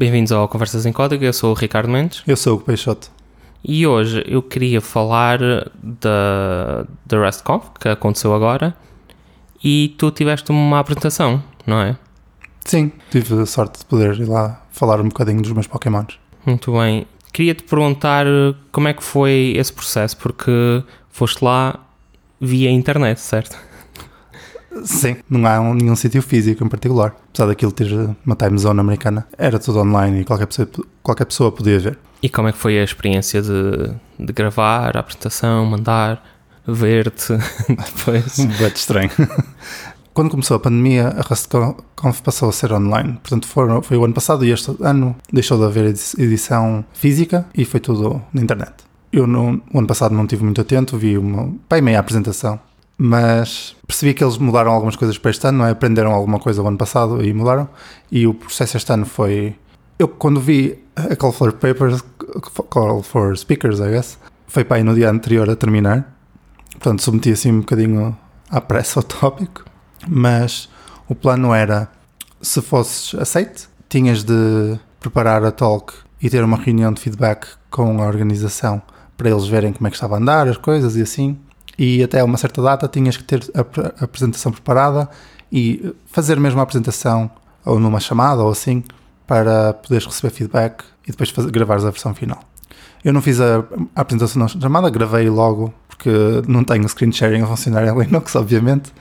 Bem-vindos ao Conversas em Código, eu sou o Ricardo Mendes Eu sou o Peixoto. e hoje eu queria falar da, da RESTConf, que aconteceu agora, e tu tiveste uma apresentação, não é? Sim, tive a sorte de poder ir lá falar um bocadinho dos meus Pokémons. Muito bem. Queria-te perguntar como é que foi esse processo, porque foste lá via internet, certo? Sim, não há um- nenhum sítio físico em particular. Apesar daquilo ter uma time zone americana, era tudo online e qualquer pessoa, qualquer pessoa podia ver. E como é que foi a experiência de, de gravar a apresentação, mandar, ver-te depois? Um bocado estranho. Quando começou a pandemia, a RustConf passou a ser online. Portanto, foram- foi o ano passado e este ano deixou de haver edi- edição física e foi tudo na internet. Eu, no, ano passado, não estive muito atento, vi uma bem meia apresentação, mas percebi que eles mudaram algumas coisas para este ano, não é? Aprenderam alguma coisa o ano passado e mudaram. E o processo este ano foi. Eu, quando vi a Call for Papers, Call for Speakers, I guess, foi para aí no dia anterior a terminar. Portanto, submeti assim um bocadinho à pressa ao tópico, mas o plano era: se fosses aceite, tinhas de preparar a talk e ter uma reunião de feedback com a organização para eles verem como é que estava a andar as coisas e assim. E até uma certa data tinhas que ter a, pre- a apresentação preparada e fazer mesmo a apresentação ou numa chamada ou assim para poderes receber feedback e depois fazer, gravares a versão final. Eu não fiz a, a apresentação na chamada, gravei logo porque não tenho screen sharing a funcionar em Linux, obviamente,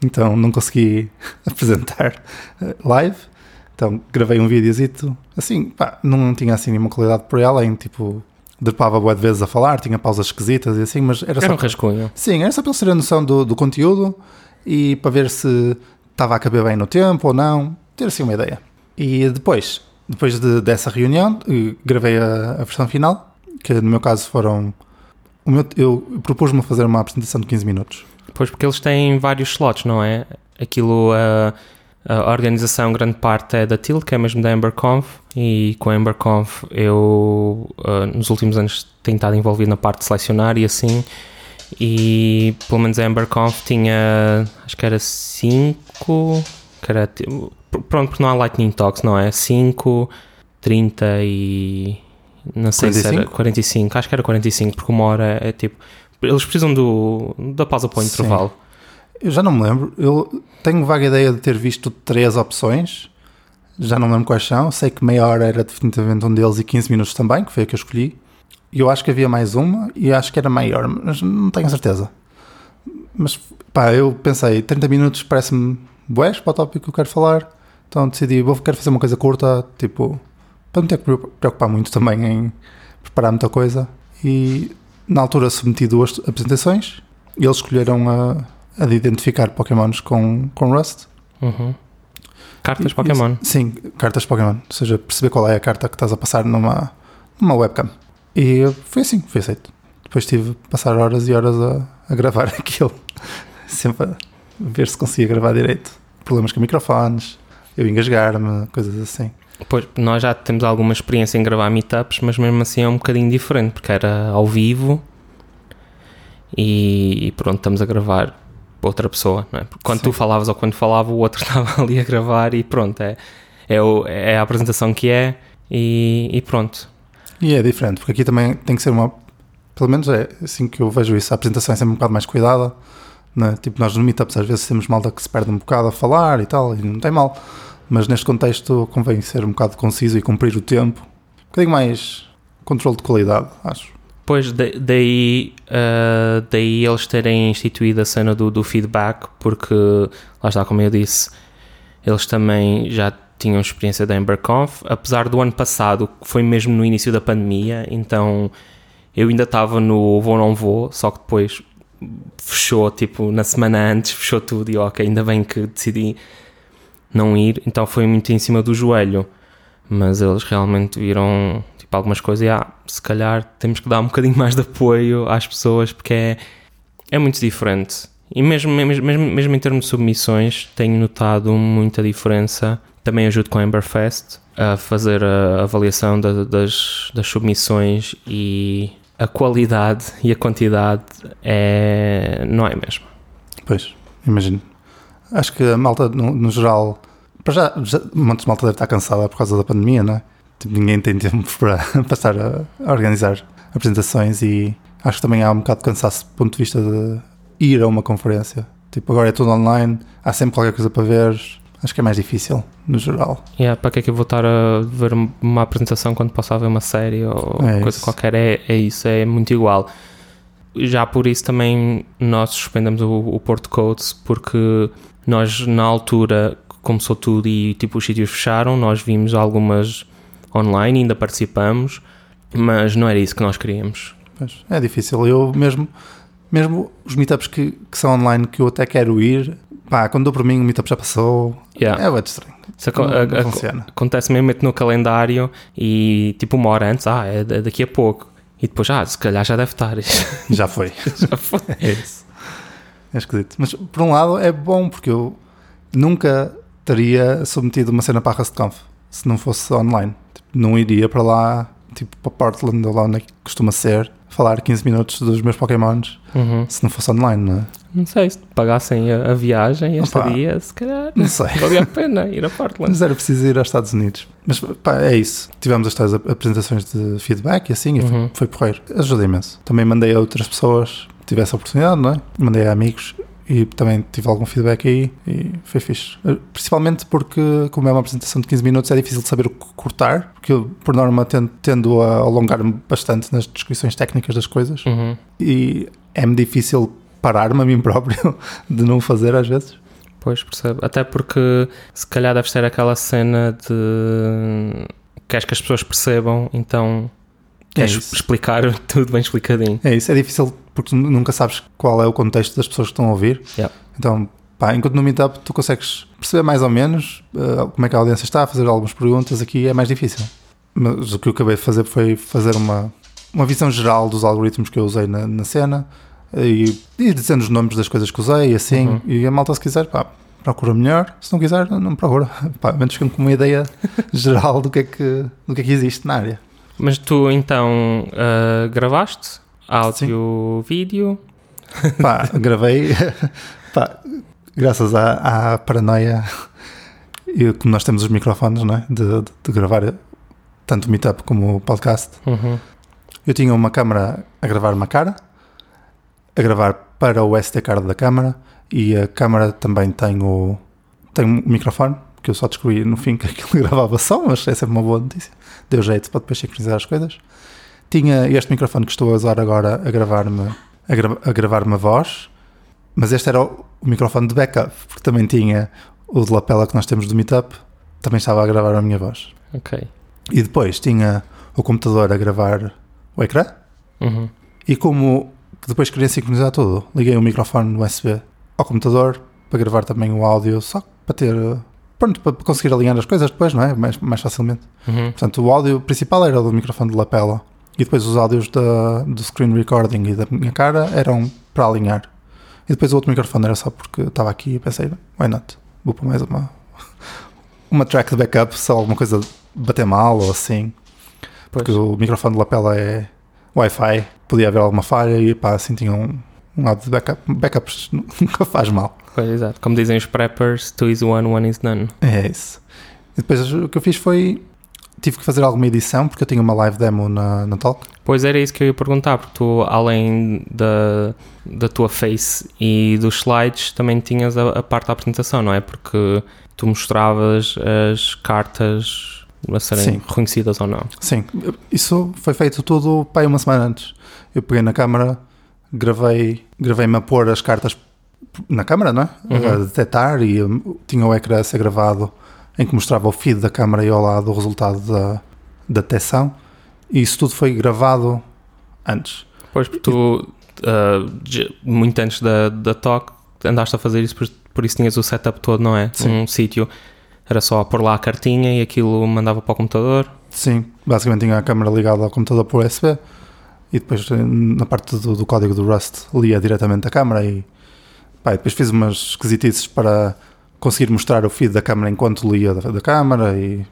então não consegui apresentar eh, live. Então gravei um videozito, assim, pá, não tinha assim nenhuma qualidade por ela, em tipo, derpava boa de vezes a falar, tinha pausas esquisitas e assim, mas era Era só um rascunho. Sim, era só para eles terem a noção do, do conteúdo e para ver se estava a caber bem no tempo ou não, ter assim uma ideia. E depois, depois de- dessa reunião, eh, gravei a, a versão final, que no meu caso foram. O meu, eu propus-me a fazer uma apresentação de 15 minutos. Pois porque eles têm vários slots, não é? Aquilo, a, a organização, grande parte é da TIL, que é mesmo da EmberConf, e com a EmberConf eu, ah, nos últimos anos, tenho estado envolvido na parte de selecionar e assim, e pelo menos a EmberConf tinha, acho que era 5, que era, pronto, porque não há Lightning Talks, não é? 5, 30 e... Não sei se era 45? 45, acho que era 45, porque uma hora é tipo... Eles precisam do, da pausa para o Sim. Eu já não me lembro, eu tenho vaga ideia de ter visto três opções, já não me lembro quais são. Sei que meia hora era definitivamente um deles e 15 minutos também, que foi a que eu escolhi. Eu acho que havia mais uma e acho que era maior, mas não tenho certeza. Mas pá, eu pensei, 30 minutos parece-me bués para o tópico que eu quero falar, então decidi, vou quero fazer uma coisa curta, tipo, para não ter que me preocupar muito também em preparar muita coisa. E na altura submeti duas apresentações e eles escolheram a, a de identificar Pokémons com, com Rust. Uhum. Cartas E- Pokémon. e- sim, cartas Pokémon. Ou seja, perceber qual é a carta que estás a passar numa, numa webcam. E foi assim, foi aceito. Depois tive de passar horas e horas a, a gravar aquilo. Sempre a ver se conseguia gravar direito. Problemas com microfones, eu engasgar-me, coisas assim. Pois, nós já temos alguma experiência em gravar meetups, mas mesmo assim é um bocadinho diferente, porque era ao vivo e, e pronto, estamos a gravar outra pessoa, não é? Porque quando Sim. tu falavas ou quando falava, o outro estava ali a gravar e pronto, é, é, o- é a apresentação que é e, e pronto. E é diferente, porque aqui também tem que ser uma. Pelo menos é assim que eu vejo isso. A apresentação é sempre um bocado mais cuidada. Né? Tipo, nós no meetups às vezes temos malta que se perde um bocado a falar e tal, e não tem mal. Mas neste contexto convém ser um bocado conciso e cumprir o tempo. Um bocadinho mais controle de qualidade, acho. Pois, da- daí, ah, daí eles terem instituído a cena do, do feedback, porque, lá está, como eu disse, eles também já tinham experiência da EmberConf, apesar do ano passado, que foi mesmo no início da pandemia, então eu ainda estava no vou não vou, só que depois fechou, tipo, na semana antes, fechou tudo e ok, ainda bem que decidi não ir, então foi muito em cima do joelho, mas eles realmente viram tipo algumas coisas e ah, se calhar temos que dar um bocadinho mais de apoio às pessoas porque é, é muito diferente. E mesmo, mesmo, mesmo, em termos de submissões, tenho notado muita diferença. Também ajudo com a Emberfest a fazer a avaliação da- das, das submissões e a qualidade e a quantidade é, não é a mesma. Pois, imagino. Acho que a malta, no, no geral, para já, já, um malta deve estar cansada por causa da pandemia, não é? Tipo, ninguém tem tempo para passar a, a organizar apresentações e acho que também há um bocado de cansaço do ponto de vista de ir a uma conferência. Tipo, agora é tudo online, há sempre qualquer coisa para ver. Acho que é mais difícil, no geral. Yeah, para que é que eu vou estar a ver uma apresentação quando posso ver uma série ou É coisa isso. qualquer? É, é isso, é muito igual. Já por isso também nós suspendemos o, o Porto Codes porque nós na altura começou tudo e tipo os sítios fecharam, nós vimos algumas online, ainda participamos, mas não era isso que nós queríamos. Pois, é difícil. Eu mesmo, mesmo os meetups que, que são online que eu até quero ir, pá, quando dou por mim o meetup já passou, Yeah. é muito estranho. Isso aco- Não, a- não a- funciona. acontece mesmo no calendário e tipo uma hora antes, ah, é da- daqui a pouco. E depois, ah, se calhar já deve estar. Já foi. já foi. É isso. É esquisito. Mas por um lado é bom porque eu nunca teria submetido uma cena para a RustConf se não fosse online. Tipo, não iria para lá, tipo para Portland ou lá onde é que costuma ser, falar 15 minutos dos meus Pokémons Uhum. se não fosse online, não é? Não sei, se pagassem a, a viagem a estadia, se calhar Não sei. valia a pena ir a Portland. Mas era preciso ir aos Estados Unidos. Mas pá, é isso. Tivemos as tais ap- apresentações de feedback e assim, e foi, Uhum. foi porreiro. Ajuda imenso. Também mandei a outras pessoas que tivesse a oportunidade, não é? Mandei a amigos e também tive algum feedback aí e foi fixe. Eh, Principalmente porque, como é uma apresentação de 15 minutos, é difícil de saber o que cortar, porque eu, por norma, tendo, tendo a alongar-me bastante nas descrições técnicas das coisas Uhum. e é-me difícil parar-me a mim próprio de não fazer às vezes. Pois percebo. Até porque se calhar deve ser aquela cena de queres que as pessoas percebam, então É queres isso. explicar tudo bem explicadinho. É isso, é difícil porque tu nunca sabes qual é o contexto das pessoas que estão a ouvir. Yeah. Então, pá, enquanto no Meetup tu consegues perceber mais ou menos eh, como é que a audiência está, fazer algumas perguntas, aqui é mais difícil. Mas o que eu acabei de fazer foi fazer uma, uma visão geral dos algoritmos que eu usei na, na cena e, e dizendo os nomes das coisas que usei e assim. Uhum. E a malta, se quiser, pá, procura melhor. Se não quiser, não procura. Pá, menos que com uma ideia geral do que, é que, do que é que existe na área. Mas tu então ah, gravaste áudio, vídeo. Pá, gravei. Pá, graças à, à paranoia e como nós temos os microfones, não é? De, de- de gravar tanto o meetup como o podcast. Uhum. Eu tinha uma câmera a gravar uma cara, a gravar para o SD card da câmera e a câmera também tem o, tem um microfone, que eu só descobri no fim que aquilo gravava som, mas é sempre uma boa notícia. Deu jeito para depois sincronizar as coisas. Tinha este microfone que estou a usar agora a gravar-me a, gra a gravar-me a voz, mas este era o, o microfone de backup, porque também tinha o de lapela que nós temos do meetup, também estava a gravar a minha voz. Ok. E depois tinha o computador a gravar o ecrã, Uhum. e como depois queria sincronizar tudo, liguei o microfone USB ao computador para gravar também o áudio, só para ter. Pronto, para conseguir alinhar as coisas depois, não é? Mais, mais facilmente. Uhum. Portanto, o áudio principal era o do microfone de lapela e depois os áudios da, do screen recording e da minha cara eram para alinhar. E depois o outro microfone era só porque estava aqui e pensei, why not? Vou pôr mais uma, uma track de backup se alguma coisa bater mal ou assim. Pois. Porque o microfone de lapela é Wi-Fi, podia haver alguma falha e pá, assim tinha um, um áudio de backup. Backups nunca faz mal. Pois, exato. Como dizem os preppers, two is one, one is none. É isso. E depois o que eu fiz foi. Tive que fazer alguma edição porque eu tinha uma live demo na, na Talk. Pois era isso que eu ia perguntar, porque tu, além da, da tua face e dos slides, também tinhas a, a parte da apresentação, não é? Porque tu mostravas as cartas a serem Sim. reconhecidas ou não. Sim, isso foi feito tudo para uma semana antes. Eu peguei na câmara, gravei, gravei-me a pôr as cartas na câmara, não é? Uhum. A detectar e tinha o ecrã a ser gravado em que mostrava o feed da câmara e ao lado o resultado da, da detecção. E isso tudo foi gravado antes. Pois, porque tu, j- muito antes da, da talk, andaste a fazer isso, por, por isso tinhas o setup todo, não é? Sim. Um sítio, era só pôr lá a cartinha e aquilo mandava para o computador. Sim, basicamente tinha a câmera ligada ao computador por USB e depois na parte do, do código do Rust lia diretamente a câmera e pá, e depois fiz umas esquisitices para conseguir mostrar o feed da câmera enquanto lia da, da câmera e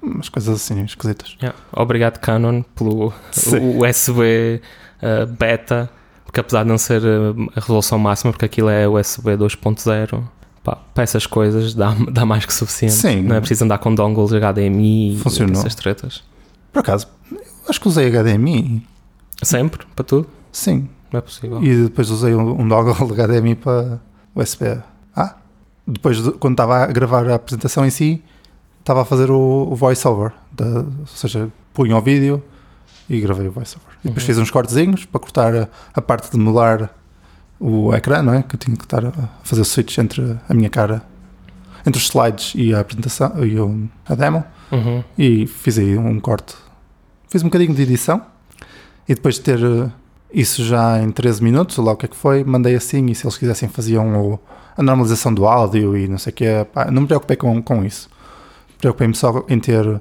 umas coisas assim esquisitas. Yeah. Obrigado, Canon, pelo Sim. USB ah, beta, porque apesar de não ser ah, a resolução máxima, porque aquilo é USB 2.0, Pá, para essas coisas dá, dá mais que suficiente. Sim. Não é preciso andar com dongles HDMI Funcionou. e essas tretas. Por acaso, acho que usei HDMI. Sempre? Para tudo? Sim. Não é possível. E depois usei um, um dongle HDMI para USB. Ah, depois de- quando estava a gravar a apresentação em si, estava a fazer o, o voiceover. da- Ou seja, punha o vídeo e gravei o voiceover. E depois Uhum. fiz uns cortezinhos para cortar a, a parte de modelar o ecrã, não é? Que eu tinha que estar a fazer o switch entre a minha cara, entre os slides e a apresentação e o- a demo. Uhum. E fiz aí um corte. Fiz um bocadinho de edição e depois de ter eh, isso já em 13 minutos, ou lá o que é que foi, mandei assim e se eles quisessem faziam o- a normalização do áudio e não sei o que. Não me preocupei com, com isso. Preocupei-me só em ter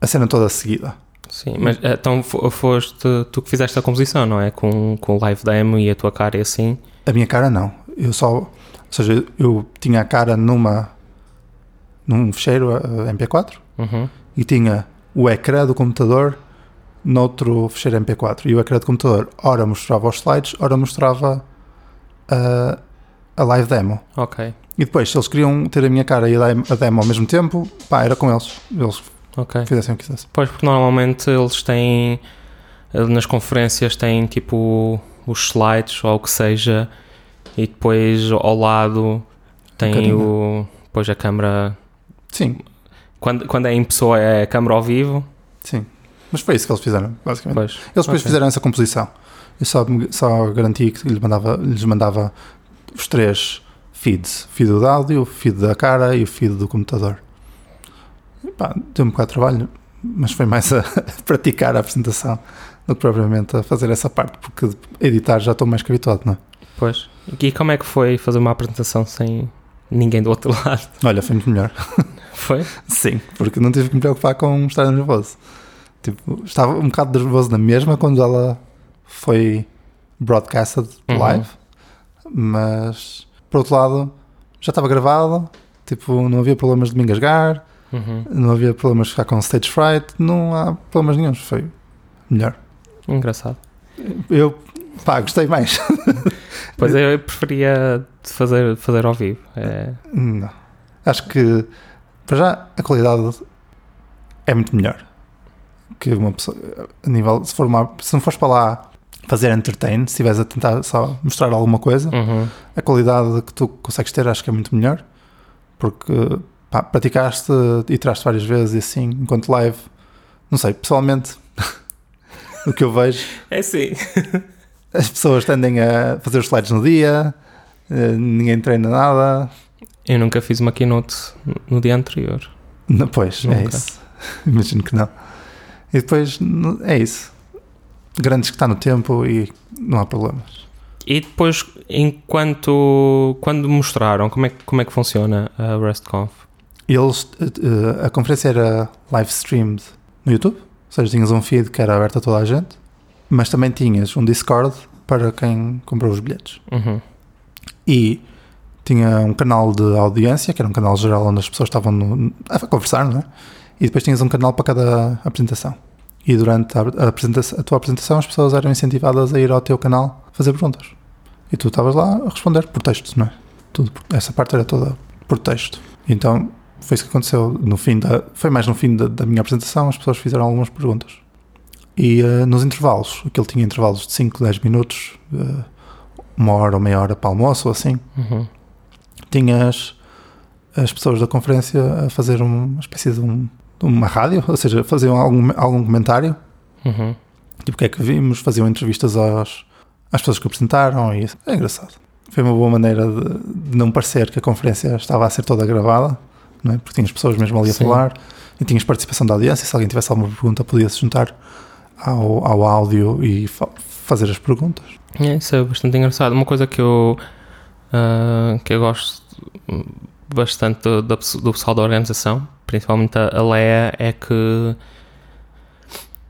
a cena toda seguida. Sim, mas então fo- foste tu que fizeste a composição, não é? Com, com o live demo e a tua cara e assim. A minha cara não. Eu só. Ou seja, eu tinha a cara numa. num fecheiro eh, MP4 Uhum. e tinha o ecrã do computador noutro fecheiro MP4. E o ecrã do computador, ora mostrava os slides, ora mostrava a, a live demo. Ok, E depois, se eles queriam ter a minha cara e a demo, ao mesmo tempo, pá, era com eles. Eles ok. fizessem o que quisessem. Pois, porque normalmente eles têm, eh, nas conferências têm tipo os slides ou o que seja, e depois ao lado tem o, depois a câmera, Sim, quando, quando é em pessoa é a câmera ao vivo, sim. Mas foi isso que eles fizeram, basicamente. pois. Eles depois Ok. fizeram essa composição. Eu só, só garanti que lhes mandava, lhes mandava os três feeds: feed do áudio, feed da cara e o feed do computador. E pá, deu um bocado de trabalho, mas foi mais a praticar a apresentação do que propriamente a fazer essa parte, porque editar já estou mais que habituado, não é? Pois. E como é que foi fazer uma apresentação sem ninguém do outro lado? Olha, foi muito melhor. Foi? Sim, porque não tive que me preocupar com estar nervoso. Tipo, estava um bocado nervoso na mesma quando ela foi broadcasted Uhum. live, mas por outro lado já estava gravado, tipo, não havia problemas de me engasgar, Uhum. não havia problemas de ficar com stage fright, não há problemas nenhums, foi melhor. Engraçado. Eu, pá, gostei mais. Pois eu preferia fazer, fazer ao vivo. É, Não. Acho que, para já, a qualidade é muito melhor que uma pessoa. A nível, se, for uma, se não fores para lá fazer entertain, se estiveres a tentar só mostrar alguma coisa, uhum. a qualidade que tu consegues ter acho que é muito melhor, porque pá, praticaste e tiraste várias vezes e assim, enquanto live, não sei, pessoalmente, o que eu vejo, É sim. as pessoas tendem a fazer os slides no dia, eh, ninguém treina nada, Eu nunca fiz uma keynote no dia anterior. Não, pois, é Nunca. isso. Imagino que não. E depois, é isso. Grandes que está no tempo e não há problemas. E depois, enquanto quando mostraram como é, que- como é que funciona a RestConf? Eles, eh, eh, a conferência era live streamed no YouTube, ou seja, tinhas um feed que era aberto a toda a gente, mas também tinhas um Discord para quem comprou os bilhetes. Uhum. E tinha um canal de audiência, que era um canal geral onde as pessoas estavam no- a conversar, não é? E depois tinhas um canal para cada apresentação. E durante a, a apresentação, a tua apresentação, as pessoas eram incentivadas a ir ao teu canal fazer perguntas. E tu estavas lá a responder por texto, não é? Tudo, essa parte era toda por texto. Então foi isso que aconteceu no fim da. Foi mais no fim da, da minha apresentação, as pessoas fizeram algumas perguntas. E eh, nos intervalos, aquilo tinha intervalos de 5, 10 minutos, eh, uma hora ou meia hora para almoço ou assim, Uhum. tinhas as pessoas da conferência a fazer uma espécie de, um, uma rádio, ou seja, faziam algum, algum comentário, Uhum. tipo o que é que vimos, faziam entrevistas aos, às pessoas que apresentaram e isso. É engraçado. Foi uma boa maneira de, de não parecer que a conferência estava a ser toda gravada, não é? porque tinhas pessoas mesmo ali a Sim. falar e tinhas participação da audiência. Se alguém tivesse alguma pergunta, podia-se juntar ao, ao áudio e fa- fazer as perguntas. É, isso é bastante engraçado. Uma coisa que eu, ah, que eu gosto bastante do, do, pessoal da organização, principalmente a, Leia, é que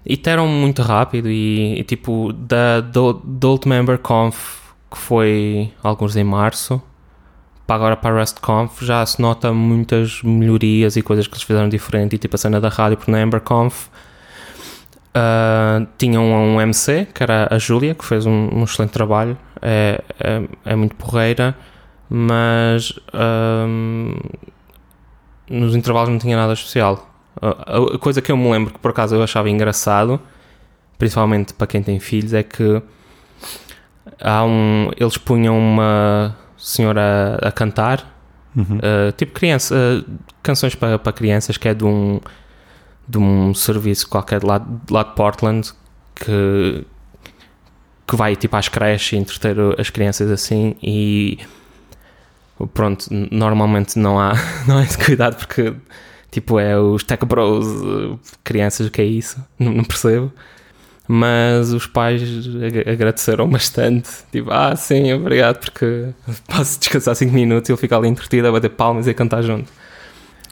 iteram muito rápido e, e, tipo da do, do Old Member Conf que foi alguns em março para agora para a RestConf já se nota muitas melhorias e coisas que eles fizeram diferente e tipo a cena da rádio porque na EmberConf Uh, tinham um MC, que era a Júlia, que fez um, um excelente trabalho, é, é, é muito porreira. Mas hum, nos intervalos não tinha nada especial. A, a coisa que eu me lembro que por acaso eu achava engraçado, principalmente para quem tem filhos, é que há um, eles punham uma senhora a, a cantar, Uhum. uh, tipo criança, uh, canções para, para crianças, que é de um, de um serviço qualquer de lá, de lá de Portland que, que vai tipo às creches e entreter as crianças assim e pronto, normalmente não há, não há esse cuidado porque tipo é os tech bros, crianças, o que é isso? Não, não percebo. Mas os pais ag- agradeceram bastante. Tipo, ah, sim, obrigado, porque posso descansar 5 minutos e ele fica ali entretido a bater palmas e a cantar junto.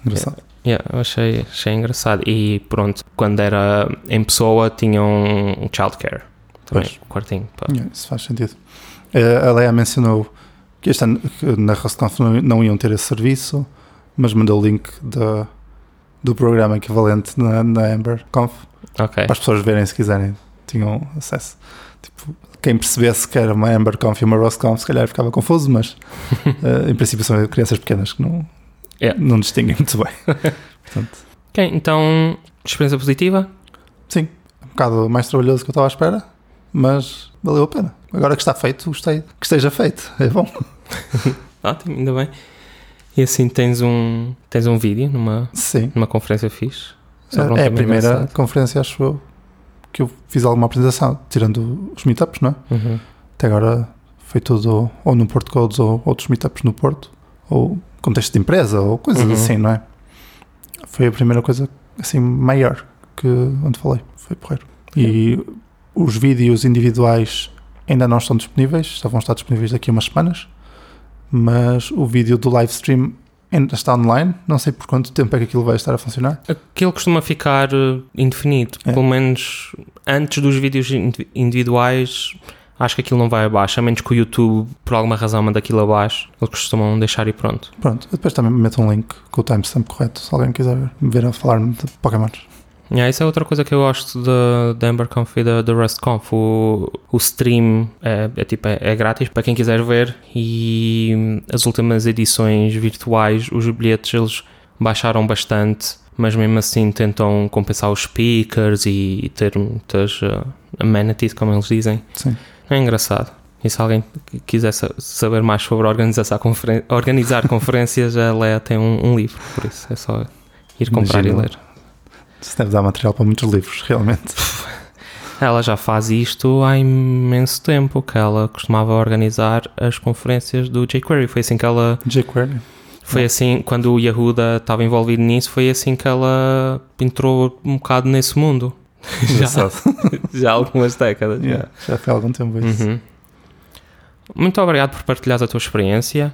Engraçado. Yeah, eu achei, achei engraçado. E pronto, quando era em pessoa, tinham um childcare. Também, Pois. um quartinho. pá. Yeah, isso faz sentido. Eh, a Leia mencionou que este ano na RustConf não, não iam ter esse serviço, mas mandou o link da, do programa equivalente na, na Amber Conf Ok. para as pessoas verem se quiserem, tinham acesso. Tipo, quem percebesse que era uma Amber Conf e uma RustConf, se calhar ficava confuso, mas eh, em princípio são crianças pequenas que não, Yeah. não distinguem muito bem. Portanto, Ok, então, experiência positiva? sim, um bocado mais trabalhoso do que eu estava à espera, mas valeu a pena. Agora que está feito, gostei que esteja feito. É bom. Ótimo, ainda bem. E assim tens um, tens um vídeo numa, Sim. numa conferência fixe. sobre um é a primeira engraçado. conferência, acho eu, que eu fiz alguma apresentação, tirando os meetups, não é? Uhum. Até agora foi tudo ou no Porto Codes ou outros meetups no Porto, ou contexto de empresa, ou coisas Uhum. assim, não é? Foi a primeira coisa assim maior que onde falei, foi porreiro. E os vídeos individuais ainda não estão disponíveis, só vão estar disponíveis daqui a umas semanas, mas o vídeo do live stream ainda está online, não sei por quanto tempo é que aquilo vai estar a funcionar. Aquilo costuma ficar eh, indefinido. É. Pelo menos antes dos vídeos indi- individuais, acho que aquilo não vai abaixo. A menos que o YouTube, por alguma razão, manda aquilo abaixo. Eles costumam deixar e pronto. Pronto, eu depois também meto um link com o timestamp correto, se alguém quiser ver, ver a falar-me de Pokémons. Yeah, isso é outra coisa que eu gosto da EmberConf e da, RustConf. O, o stream é, é tipo, é, é grátis para quem quiser ver e as últimas edições virtuais, os bilhetes eles baixaram bastante, mas mesmo assim tentam compensar os speakers e, ter muitas uh, amenities, como eles dizem. Sim. É engraçado. E se alguém qu- quiser sa- saber mais sobre organizar, conferen organizar conferências, a Lea tem um, um livro, por isso é só ir comprar Imagino. e ler. Isso deve dar material para muitos livros, realmente. Ela já faz isto há imenso tempo, que ela costumava organizar as conferências do jQuery. Foi assim que ela. jQuery. Foi assim, quando o Yahuda estava envolvido nisso, foi assim que ela entrou um bocado nesse mundo. já, já há algumas décadas. já. Yeah, já foi há algum tempo isso. Uhum. Muito obrigado por partilhares a tua experiência.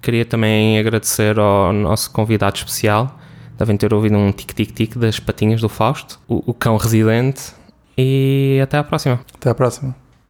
Queria também agradecer ao nosso convidado especial. Devem ter ouvido um tic-tic-tic das patinhas do Fausto, o, o cão residente. E até à próxima. Até à próxima.